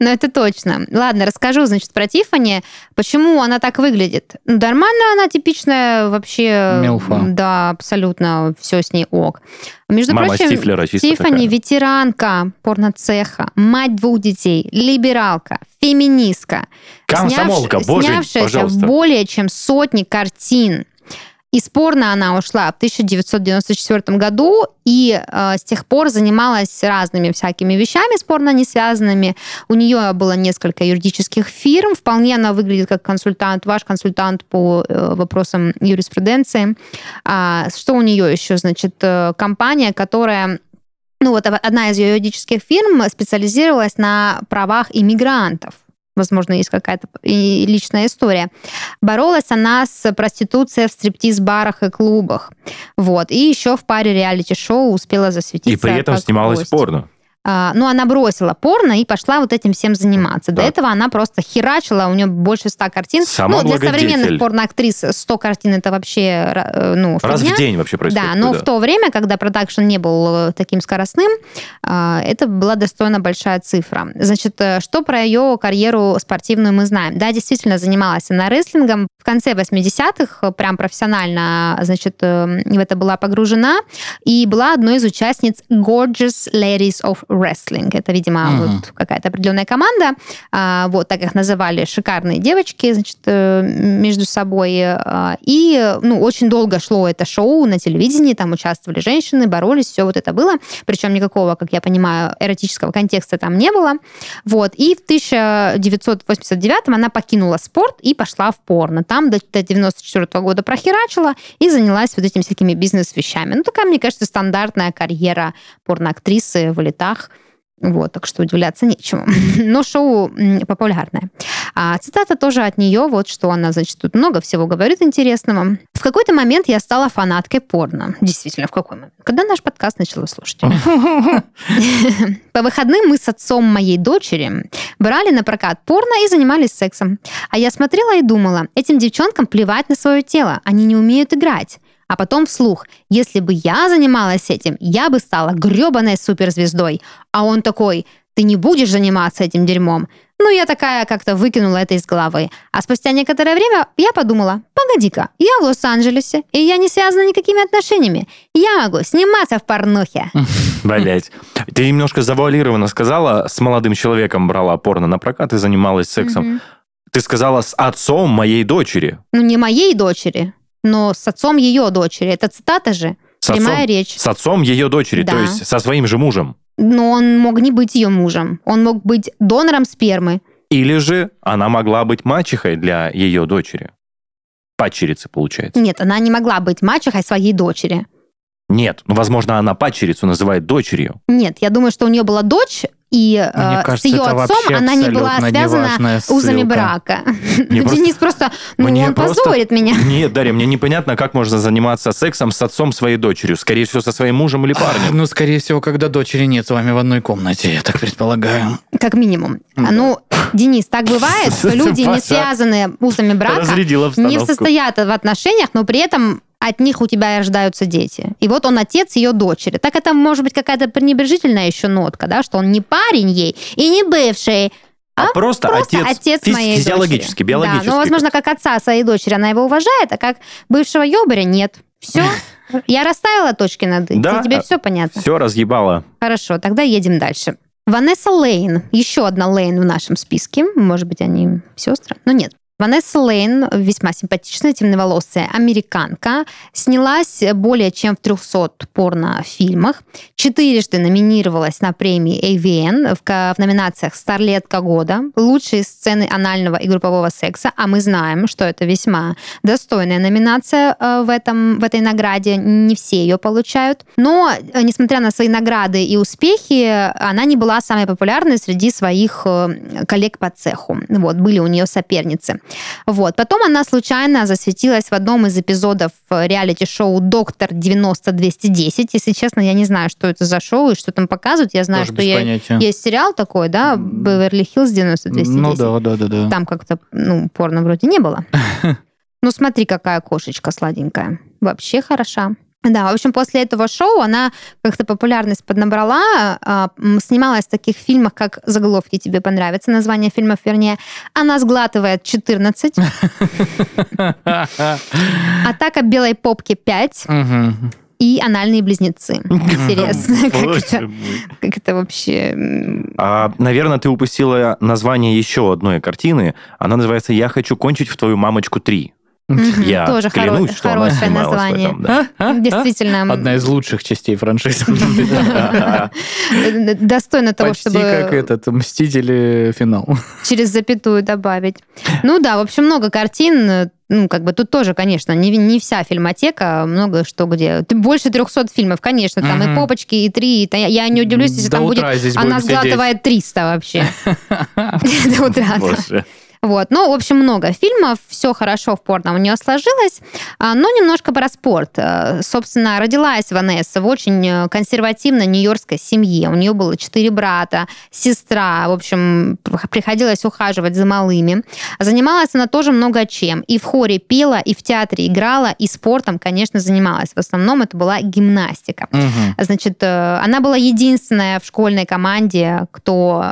Ну, это точно. Ладно, расскажу, значит, про Тиффани. Почему она так выглядит? Ну, Нормально она типичная вообще. Милфа. Да, абсолютно все с ней ок. Между Мама прочим, Стифлера Тиффани такая. ветеранка порноцеха, мать двух детей, либералка, феминистка. Комсомолка, снявш- боже, снявшаяся пожалуйста. более чем сотни картин. Из порно она ушла в 1994 году и э, с тех пор занималась разными всякими вещами с порно не связанными. У нее было несколько юридических фирм. Вполне она выглядит как консультант, ваш консультант по э, вопросам юриспруденции. А, что у нее еще? Значит, э, компания, которая ну вот одна из ее юридических фирм специализировалась на правах иммигрантов. Возможно, есть какая-то и личная история. Боролась она с проституцией в стриптиз-барах и клубах. Вот. И еще в паре реалити-шоу успела засветиться. И при этом снималась гость. порно. А, ну, она бросила порно и пошла вот этим всем заниматься. До Так. этого она просто херачила, у нее больше ста картин. Сама ну, для современных порноактрис 100 картин это вообще, э, ну, Раз фигня. в день вообще происходит. Да, но да. в то время, когда продакшн не был э, таким скоростным, а, это была достойно большая цифра. Значит, э, что про ее карьеру спортивную мы знаем? Да, действительно занималась она рестлингом. В конце 80-х э, прям профессионально, значит, в это была погружена и была одной из участниц Gorgeous Ladies of Wrestling. Это, видимо, Мгм. вот какая-то определенная команда. А, Вот, так их называли шикарные девочки, значит, э, между собой. А, И, ну, очень долго шло это шоу на телевидении, там участвовали женщины, боролись, все вот это было. Причем никакого, как я понимаю, эротического контекста там не было. Вот. И в 1989 она покинула спорт и пошла в порно. Там до, до 94 года прохерачила и занялась вот этими всякими бизнес-вещами. Ну, такая, мне кажется, стандартная карьера порноактрисы в летах. Вот, так что удивляться нечему. (laughs) Но шоу популярное. А цитата тоже от нее, вот что она, значит, тут много всего говорит интересного. В какой-то момент я стала фанаткой порно. Действительно, в какой момент? Когда наш подкаст начала слушать. (laughs) По выходным мы с отцом моей дочери брали на прокат порно и занимались сексом. А я смотрела и думала, этим девчонкам плевать на свое тело, они не умеют играть. А потом вслух, если бы я занималась этим, я бы стала гребаной суперзвездой. А он такой, ты не будешь заниматься этим дерьмом. Ну, я такая как-то выкинула это из головы. А спустя некоторое время я подумала, погоди-ка, я в Лос-Анджелесе, и я не связана никакими отношениями. Я могу сниматься в порнухе. (laughs) Блять. Ты немножко завуалированно сказала, с молодым человеком брала порно на прокат и занималась сексом. Ты сказала с отцом моей дочери. Ну, не моей дочери, но с отцом ее дочери. Это цитата же. С Прямая отцом, речь. с отцом ее дочери, то Да. есть со своим же мужем. Но он мог не быть ее мужем. Он мог быть донором спермы. Или же она могла быть мачехой для ее дочери. Падчерицы, получается. Нет, она не могла быть мачехой своей дочери. Нет, ну, возможно, она падчерицу называет дочерью. Нет, я думаю, что у нее была дочь, и Мне э, кажется, с ее отцом она не была связана узами брака. Мне (laughs) просто- Денис просто, ну, Мне он просто- позорит меня. Нет, Дарья, мне непонятно, как можно заниматься сексом с отцом своей дочерью. Скорее всего, со своим мужем или парнем. Ну, скорее всего, когда дочери нет с вами в одной комнате, я так предполагаю. Как минимум. Ну, Денис, так бывает, что (laughs) люди, не связанные узами брака, не состоят в отношениях, но при этом от них у тебя рождаются дети. И вот он отец ее дочери. Так это может быть какая-то пренебрежительная еще нотка, да, что он не парень ей и не бывший, А, просто, просто отец, отец, физ- моей физиологически, дочери. биологически. Да, ну, возможно, как отца своей дочери она его уважает, а как бывшего ёбаря нет. Все. (laughs) Я расставила точки над «и». Да. Тебе все понятно? Все разъебало. Хорошо, тогда едем дальше. Ванесса Лейн. Еще одна Лейн в нашем списке. Может быть, они сестры? Но нет. Ванесса Лейн, весьма симпатичная, темноволосая американка, снялась более чем в 300 порнофильмах, четырежды номинировалась на премии AVN в, в номинациях «Старлетка года», «Лучшие сцены анального и группового секса», а мы знаем, что это весьма достойная номинация э, в, этом, в этой награде, не все ее получают. Но, э, несмотря на свои награды и успехи, она не была самой популярной среди своих э, коллег по цеху. Вот, были у нее соперницы. Вот. Потом она случайно засветилась в одном из эпизодов э, реалити-шоу «Доктор 90-210». Если честно, я не знаю, что это за шоу и что там показывают. Я знаю, Тоже что я- есть сериал такой, да, «Беверли-Хиллз 90-210». Ну да, да, да, да. Там как-то, ну, порно вроде не было. (laughs) Ну, смотри, какая кошечка сладенькая. Вообще хороша. Да, в общем, после этого шоу она как-то популярность поднабрала, а, снималась в таких фильмах, как «Заголовки тебе понравятся», название фильмов, вернее. Она сглатывает 14, «Атака белой попки 5» Мгм. и «Анальные близнецы». (laughs) Интересно, (laughs) как это, как это вообще... А, наверное, ты упустила название еще одной картины. Она называется «Я хочу кончить в твою мамочку 3». Я Тоже хоро- клянусь, что она хорошее снималась в название. этом, да. Действительно. м, Одна из лучших частей франшизы. э, достойно того, Почти чтобы как этот «Мстители. Финал». через запятую добавить. Ну да, в общем, много картин. э, Ну, как бы тут тоже, конечно, не, не вся фильмотека, много что где. Ты- Больше 300 фильмов, конечно, там и Мгм. попочки, и три. и та- Я не удивлюсь, если До там будет... утра здесь Она будем сидеть. сглатывает 300 вообще. (laughs) До утра, да. Боже. Вот. Ну, в общем, много фильмов, все хорошо в порно у нее сложилось, а, но немножко про спорт. Э, Собственно, родилась Ванесса в очень э, консервативной нью-йоркской семье. У нее было четыре брата, сестра. В общем, приходилось ухаживать за малыми. Занималась она тоже много чем. И в хоре пела, и в театре играла, и спортом, конечно, занималась. В основном это была гимнастика. Мгм. Значит, э, она была единственная в школьной команде, кто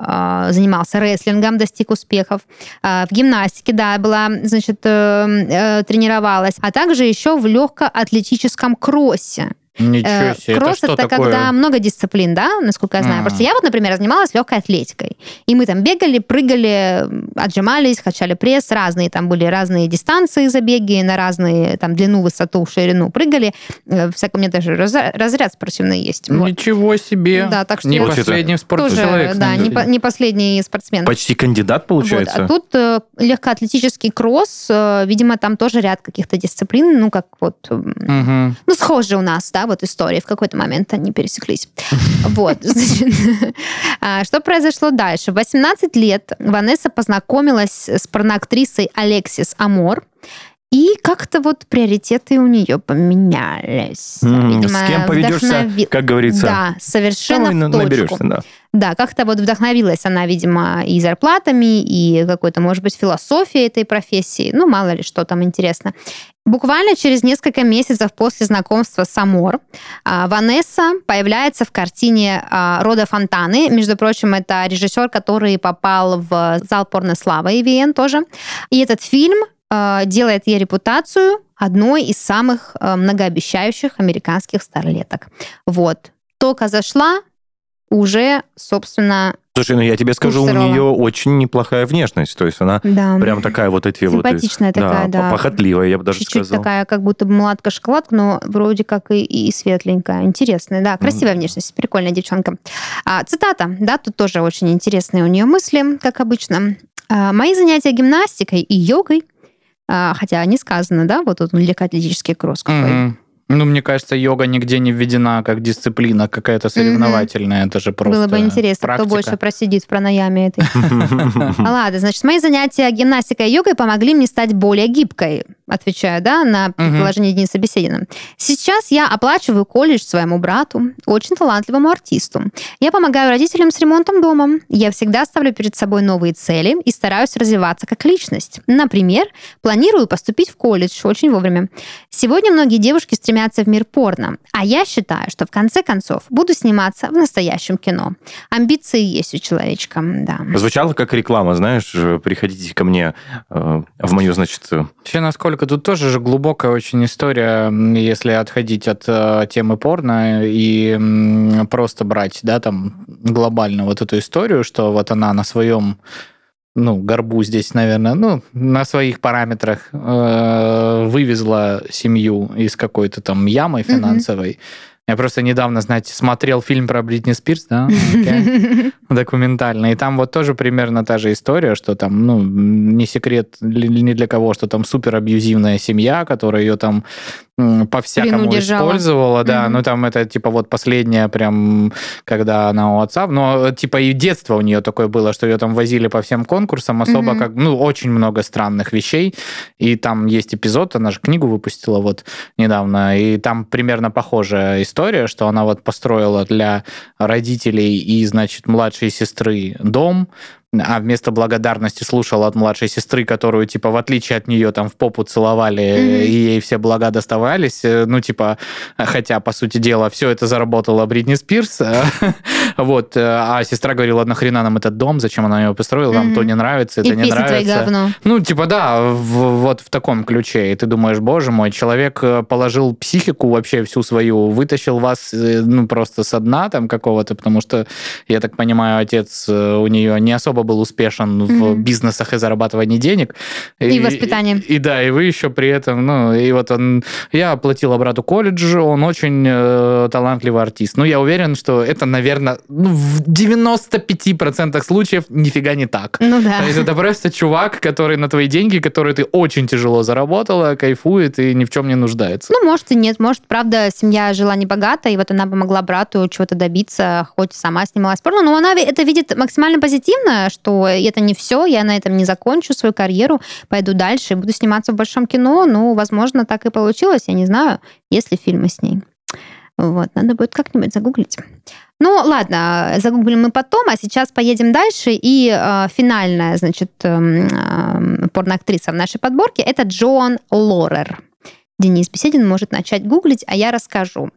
занимался рестлингом, достиг успехов. В гимнастике, да, была, значит, э, э, тренировалась. А также еще в легкоатлетическом кроссе. Ничего Э, себе. Кросс это что такое? когда много дисциплин, да, насколько я знаю. М. Просто я вот, например, занималась легкой атлетикой. И мы там бегали, прыгали, отжимались, качали пресс, разные там были разные дистанции забеги на разные там длину, высоту, ширину прыгали. Э, Всяко у меня даже разряд спортивный есть. Вот. Ничего себе. Да, так что Не я последний человек. да, не, по- не последний спортсмен. Почти кандидат, Вот, получается. А тут э, легкоатлетический кросс, э, видимо, там тоже ряд каких-то дисциплин, ну, как вот Мгм. ну, схожи у нас, да, вот истории. В какой-то момент они пересеклись. (laughs) Вот. (laughs) а, Что произошло дальше? В 18 лет Ванесса познакомилась с порноактрисой Алексис Амор, и как-то вот приоритеты у нее поменялись. М, Видимо, С кем поведешься, вдохнови- как говорится, Да, совершенно на- в точку. наберешься, да. Да, как-то вот вдохновилась она, видимо, и зарплатами, и какой-то, может быть, философией этой профессии. Ну, мало ли, что там интересно. Буквально через несколько месяцев после знакомства с Амор а, Ванесса появляется в картине а, «Рода Фонтаны». Между прочим, это режиссер, который попал в зал порнослава ИВН тоже. И этот фильм делает ей репутацию одной из самых а, многообещающих американских старлеток. Вот. Только зашла, уже, собственно, Слушай, ну я тебе скажу, у нее очень неплохая внешность. То есть она да. прям такая вот эти вот... Симпатичная такая, да. похотливая, я бы даже Чуть-чуть сказал. такая, как будто бы младка-шоколадка, но вроде как и, и светленькая. Интересная, да. Красивая внешность, прикольная девчонка. А, цитата, да, тут тоже очень интересные у нее мысли, как обычно. А, «Мои занятия гимнастикой и йогой, а, хотя не сказано, да, вот тут легкоатлетический кросс какой. Мгм. Ну, мне кажется, йога нигде не введена как дисциплина какая-то соревновательная. Это же просто Было бы интересно, практика. кто больше просидит в пранаяме этой. (laughs) Ладно, значит, мои занятия гимнастикой и йогой помогли мне стать более гибкой, отвечаю, да, на предположение Дениса Собеседина. Сейчас я оплачиваю колледж своему брату, очень талантливому артисту. Я помогаю родителям с ремонтом дома. Я всегда ставлю перед собой новые цели и стараюсь развиваться как личность. Например, планирую поступить в колледж очень вовремя. Сегодня многие девушки стремятся в мир порно, а я считаю, что в конце концов буду сниматься в настоящем кино. Амбиции есть у человечка, да. Звучало как реклама, знаешь, приходите ко мне э, в мою, значит, Вообще, насколько тут тоже же глубокая очень история, если отходить от э, темы порно и м, просто брать, да, там глобально вот эту историю, что вот она на своем ну, горбу здесь, наверное, ну, на своих параметрах э, вывезла семью из какой-то там ямы финансовой. Я просто недавно, знаете, смотрел фильм про Бритни Спирс, да, (laughs) документальный, и там вот тоже примерно та же история, что там, ну, не секрет ни для кого, что там супер абьюзивная семья, которая ее там по-всякому использовала, да, Мгм. ну там это типа вот последняя прям, когда она у отца, но типа и детство у нее такое было, что ее там возили по всем конкурсам, особо Мгм. как, ну, очень много странных вещей, и там есть эпизод, она же книгу выпустила вот недавно, и там примерно похожая история, что она вот построила для родителей и, значит, младшей сестры дом, а вместо благодарности слушала от младшей сестры, которую, типа, в отличие от нее, там, в попу целовали, Мгм. и ей все блага доставались. Э, Ну, типа, хотя, по сути дела, все это заработала Бритни Спирс. э, (laughs) Вот. э, А сестра говорила, нахрена нам этот дом, зачем она его построила, нам то не нравится, это не нравится. Ну, типа, да, вот в таком ключе. И ты думаешь, боже мой, человек э, положил психику вообще всю свою, вытащил вас, э, ну, просто со дна там какого-то, потому что, я так понимаю, отец э, у нее не особо был успешен в Мгм. бизнесах и зарабатывании денег. И воспитании. И, да, и вы еще при этом, ну, и вот он... Я оплатила брату колледж, он очень э, талантливый артист. Ну, я уверен, что это, наверное, ну, в 95% случаев нифига не так. Ну да. То есть это просто чувак, который на твои деньги, которые ты очень тяжело заработала, кайфует и ни в чем не нуждается. Ну, может и нет. Может, правда, семья жила небогато, и вот она помогла брату чего-то добиться, хоть сама снималась в порно. Но она это видит максимально позитивно, понимаю, что это не все, я на этом не закончу свою карьеру, пойду дальше буду сниматься в большом кино. Ну, возможно, так и получилось, я не знаю, есть ли фильмы с ней. Вот, надо будет как-нибудь загуглить. Ну, ладно, загуглим мы потом, а сейчас поедем дальше. И э, финальная, значит, э, порноактриса в нашей подборке это Джоан Лорер. Денис Беседин может начать гуглить, а я расскажу.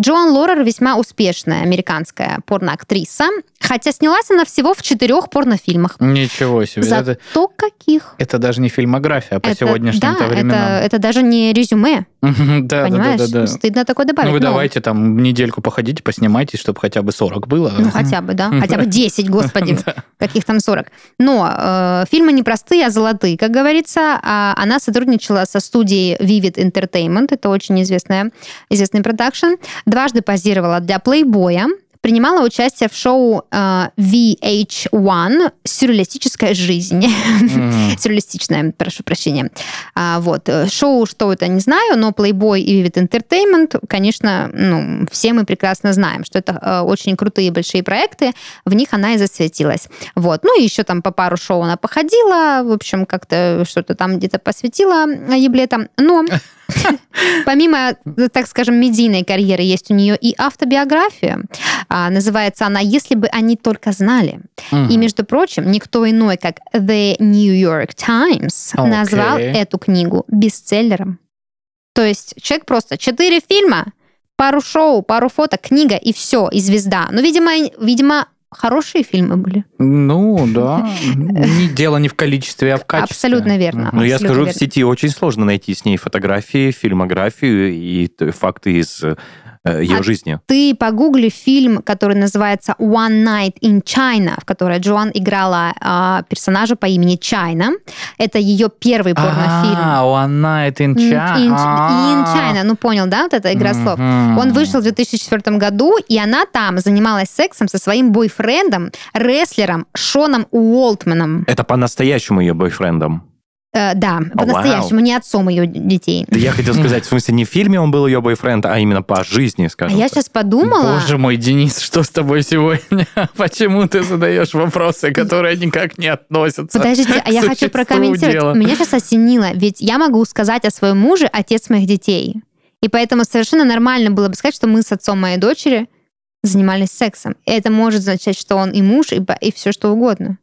Джоан Лорер весьма успешная американская порноактриса, хотя снялась она всего в четырех порнофильмах. Ничего себе. Зато Это, каких? это даже не фильмография по Это- сегодняшним да, временам. это, это даже не резюме, Да, да, да, понимаешь? да, да. Стыдно такое добавить. Ну, вы Но- давайте там недельку походите, поснимайте, чтобы хотя бы 40 было. Ну, хотя бы, да. Хотя бы (laughs) 10, господи. Каких там 40. Но э, фильмы не простые, а золотые, как говорится. А она сотрудничала со студией Vivid Entertainment. Это очень известная, известный продакшн. Дважды позировала для Playboy. Принимала участие в шоу э, VH1 «Сюрреалистическая жизнь». М. (laughs) Сюрреалистичное, прошу прощения. А, вот. э, Шоу, что это, не знаю, но Playboy и Vivid Entertainment, конечно, ну, все мы прекрасно знаем, что это э, очень крутые большие проекты, в них она и засветилась. Вот. Ну, и еще там по пару шоу она походила, в общем, как-то что-то там где-то посвятила э, еблетам. Но (laughs) (laughs) помимо, так скажем, медийной карьеры, есть у нее и автобиография. А, Называется она «Если бы они только знали». И, Мгм. между прочим, никто иной, как The New York Times, Окей. назвал эту книгу бестселлером. То есть человек просто четыре фильма, пару шоу, пару фото, книга и все, и звезда. Ну, видимо, и- видимо, хорошие фильмы были. Ну, да. Дело не в количестве, а в качестве. Абсолютно верно. Мгм. Ну, я скажу, в сети очень сложно найти с ней фотографии, фильмографию и факты из ее А жизни. Ты погугли фильм, который называется One Night in China, в которой Джоан играла а, персонажа по имени Чайна. Это ее первый порнофильм. А, One Night in In, China. in- in China. Ну, понял, да, вот эта игра слов. Он вышел в 2004 году, и она там занималась сексом со своим бойфрендом, рестлером Шоном Уолтманом. Это по-настоящему ее бойфрендом. Э, да, по-настоящему, не отцом ее детей. Да я хотел сказать, в смысле, не в фильме он был ее бойфренд, а именно по жизни, А скажем я так. сейчас подумала... Боже мой, Денис, (laughs) что с тобой сегодня? (laughs) Почему ты задаешь вопросы, которые никак не относятся? Подождите, (laughs) а я хочу прокомментировать. дела? Меня сейчас осенило, ведь я могу сказать о своем муже отец моих детей. И поэтому совершенно нормально было бы сказать, что мы с отцом моей дочери занимались сексом. И это может означать, что он и муж, и, и все что угодно.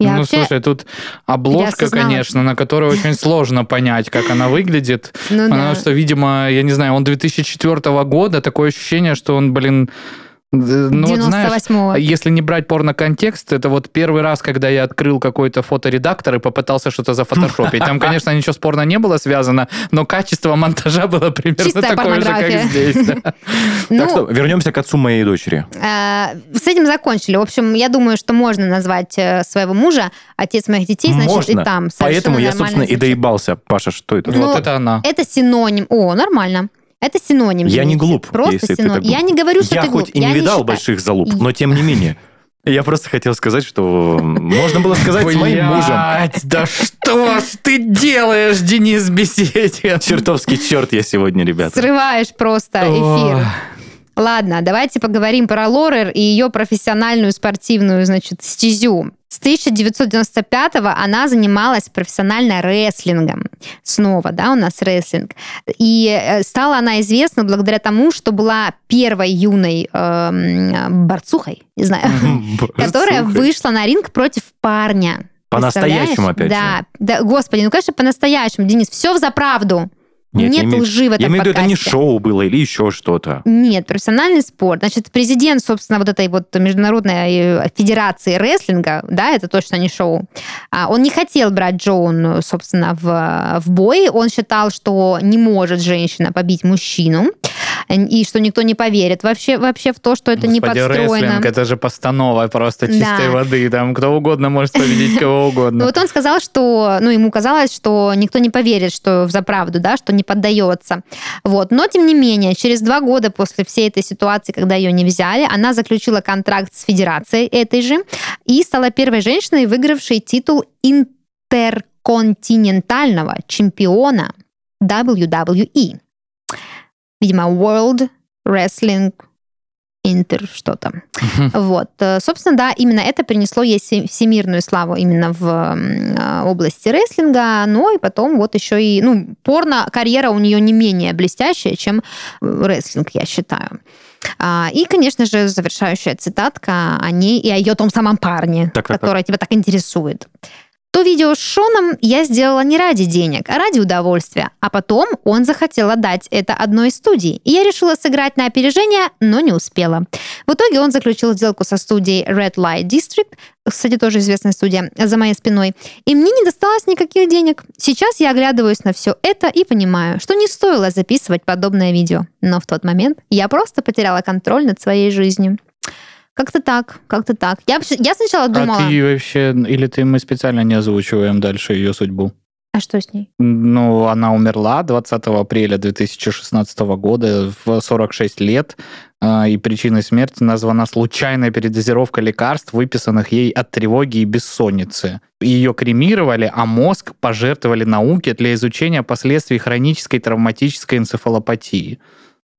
Я ну, вообще... слушай, тут обложка, осознала. конечно, на которой очень сложно понять, как она выглядит. ну, Потому да. что, видимо, я не знаю, он 2004 года, такое ощущение, что он, блин, ну вот знаешь, 98-го. если не брать порно-контекст, это вот первый раз, когда я открыл какой-то фоторедактор и попытался что-то зафотошопить. Там, конечно, ничего с порно не было связано, но качество монтажа было примерно Чистая такое же, как здесь. да. (laughs) Ну, Так что, вернемся к отцу моей дочери. э, с этим закончили. В общем, я думаю, что можно назвать э, своего мужа отец моих детей, значит, Можно. и там Поэтому я, собственно, и доебался. Паша, что это? Ну, Вот это она. Это синоним. О, нормально. Это синоним. Я не глуп, Просто если ты синоним. Я не говорю, что Я ты глуп. хоть и не Я видал считаю. больших залуп, но тем не менее. Я просто хотел сказать, что можно было сказать с моим мужем. Да что ж ты делаешь, Денис Беседин? Чертовский черт я сегодня, ребята. Срываешь просто эфир. Ладно, давайте поговорим про Лорер и ее профессиональную спортивную, значит, стезю. С 1995-го она занималась профессионально рестлингом. Снова, да, у нас рестлинг. И э, стала она известна благодаря тому, что была первой юной эм, борцухой, не знаю, (laughs) которая вышла на ринг против парня. По-настоящему, опять да, да, господи, ну, конечно, по-настоящему, Денис, все за правду. Нет, я Нет имею- лжи в этом Я имею в виду, это не шоу было или еще что-то. Нет, профессиональный спорт. Значит, президент, собственно, вот этой вот международной э, федерации рестлинга, да, это точно не шоу, а, он не хотел брать Джоун, собственно, в, в бой. Он считал, что не может женщина побить мужчину, и что никто не поверит вообще, вообще в то, что это не Господи, подстроено. рестлинг, это же постанова просто чистой Да. воды. Там кто угодно может победить кого (laughs) Ну угодно. вот он сказал, что, ну, ему казалось, что никто не поверит, что за правду, да, что не поддается. Вот. Но, тем не менее, через два года после всей этой ситуации, когда ее не взяли, она заключила контракт с федерацией этой же и стала первой женщиной, выигравшей титул интерконтинентального чемпиона WWE. Видимо, World Wrestling Интер что-то. Вот. Э, собственно, да, именно это принесло ей се- всемирную славу именно в э, области рестлинга, но и потом вот еще и, ну, порно-карьера у нее не менее блестящая, чем э, рестлинг, я считаю. А, И, конечно же, завершающая цитатка о ней и о ее том самом парне, Так, так, так. которое тебя так интересует. То видео с Шоном я сделала не ради денег, а ради удовольствия. А потом он захотел отдать это одной из студий. И я решила сыграть на опережение, но не успела. В итоге он заключил сделку со студией Red Light District, кстати, тоже известная студия, за моей спиной. И мне не досталось никаких денег. Сейчас я оглядываюсь на все это и понимаю, что не стоило записывать подобное видео. Но в тот момент я просто потеряла контроль над своей жизнью. Как-то так, как-то так. Я, я сначала думала... А ты вообще, или ты мы специально не озвучиваем дальше ее судьбу? а что с ней? Ну, она умерла 20 апреля 2016 года в 46 лет, а, и причиной смерти названа случайная передозировка лекарств, выписанных ей от тревоги и бессонницы. Ее кремировали, а мозг пожертвовали науке для изучения последствий хронической травматической энцефалопатии.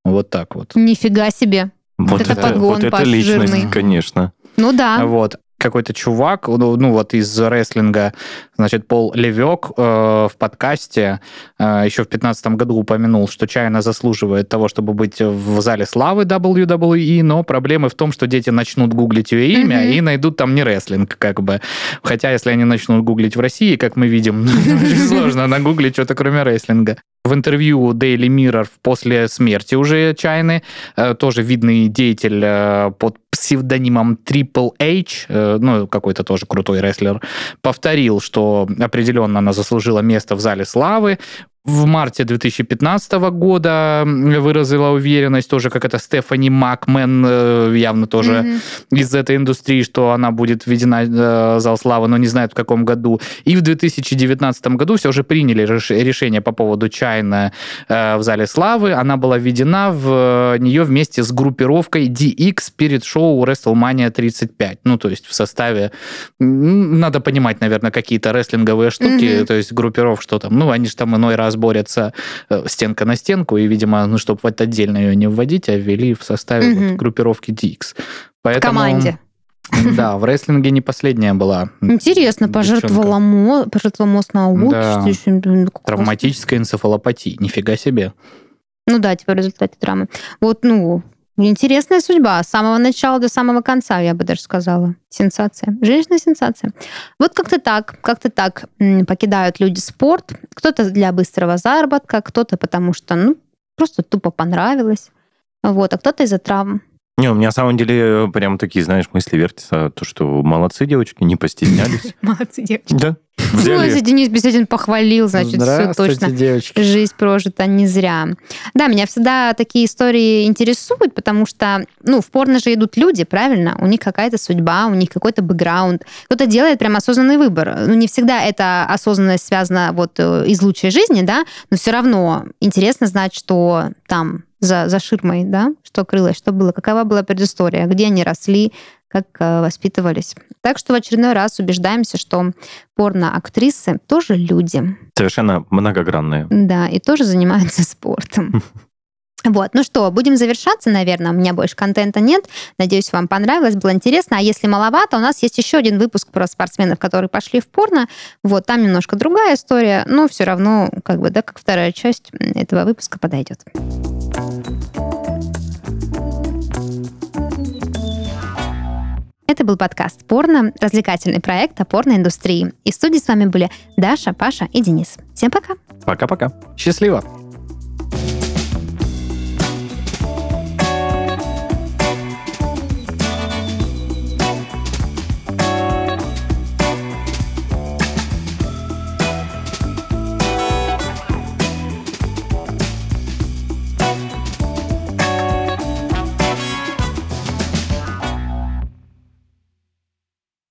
Вот так вот. Нифига себе. Вот это это, подгон, вот это личность, жирный. конечно. Ну да. Вот. Какой-то чувак, ну, ну, вот из рестлинга, значит, Пол Левек э, в подкасте э, еще в 2015 году упомянул, что Чайна заслуживает того, чтобы быть в зале славы WWE, но проблемы в том, что дети начнут гуглить ее имя Мгм. и найдут там не рестлинг, как бы. Хотя, если они начнут гуглить в России, как мы видим, (laughs) очень сложно нагуглить что-то кроме рестлинга. В интервью Daily Mirror после смерти уже Чайны э, тоже видный деятель э, под псевдонимом Triple H, э, ну, какой-то тоже крутой рестлер, повторил, что определенно она заслужила место в Зале Славы. В марте 2015 года выразила уверенность тоже, как это Стефани Макмен, э, явно тоже Мгм. из этой индустрии, что она будет введена э, в зал славы, но не знают в каком году. И в 2019 году все же приняли реш- решение по поводу Чайна э, в зале славы. Она была введена в нее вместе с группировкой DX перед шоу WrestleMania 35. Ну, то есть в составе... Надо понимать, наверное, какие-то рестлинговые штуки, Мгм. то есть группиров, что там. Ну, они же там иной раз борются э, стенка на стенку, и, видимо, ну, чтобы вот отдельно ее не вводить, а ввели в составе Мгм. вот группировки DX. В Поэтому, команде. Да, в рестлинге не последняя была. Интересно, пожертвовала, мо... пожертвовала мозг на ут, Да. что еще, блин, как классно. Травматическая энцефалопатия. Нифига себе. Ну да, типа в результате травмы. Вот, ну, интересная судьба. С самого начала до самого конца, я бы даже сказала. Сенсация. Женщина-сенсация. Вот как-то так, как-то так покидают люди спорт. Кто-то для быстрого заработка, кто-то потому что, ну, просто тупо понравилось. Вот, а кто-то из-за травм. Не, у меня на самом деле э, прям такие, знаешь, мысли вертятся, то, что молодцы девочки, не постеснялись. (laughs) Молодцы, девочки. Да, (laughs) Ну, взяли. если Денис Беседин похвалил, значит, все точно. девочки. Жизнь прожита не зря. Да, меня всегда такие истории интересуют, потому что, ну, в порно же идут люди, правильно? У них какая-то судьба, у них какой-то бэкграунд. Кто-то делает прям осознанный выбор. Ну, не всегда эта осознанность связана вот э, из лучшей жизни, да, но все равно интересно знать, что там за, за ширмой, да, что крылось, что было, какова была предыстория, где они росли, как э, воспитывались. Так что в очередной раз убеждаемся, что порно-актрисы тоже люди. Совершенно многогранные. Да, и тоже занимаются (laughs) спортом. Вот, ну что, будем завершаться, наверное. У меня больше контента нет. Надеюсь, вам понравилось, было интересно. А если маловато, у нас есть еще один выпуск про спортсменов, которые пошли в порно. Вот, там немножко другая история, но все равно, как бы, да, как вторая часть этого выпуска подойдет. Это был подкаст «Порно», развлекательный проект о порноиндустрии. И в студии с вами были Даша, Паша и Денис. Всем пока! Пока-пока. Счастливо.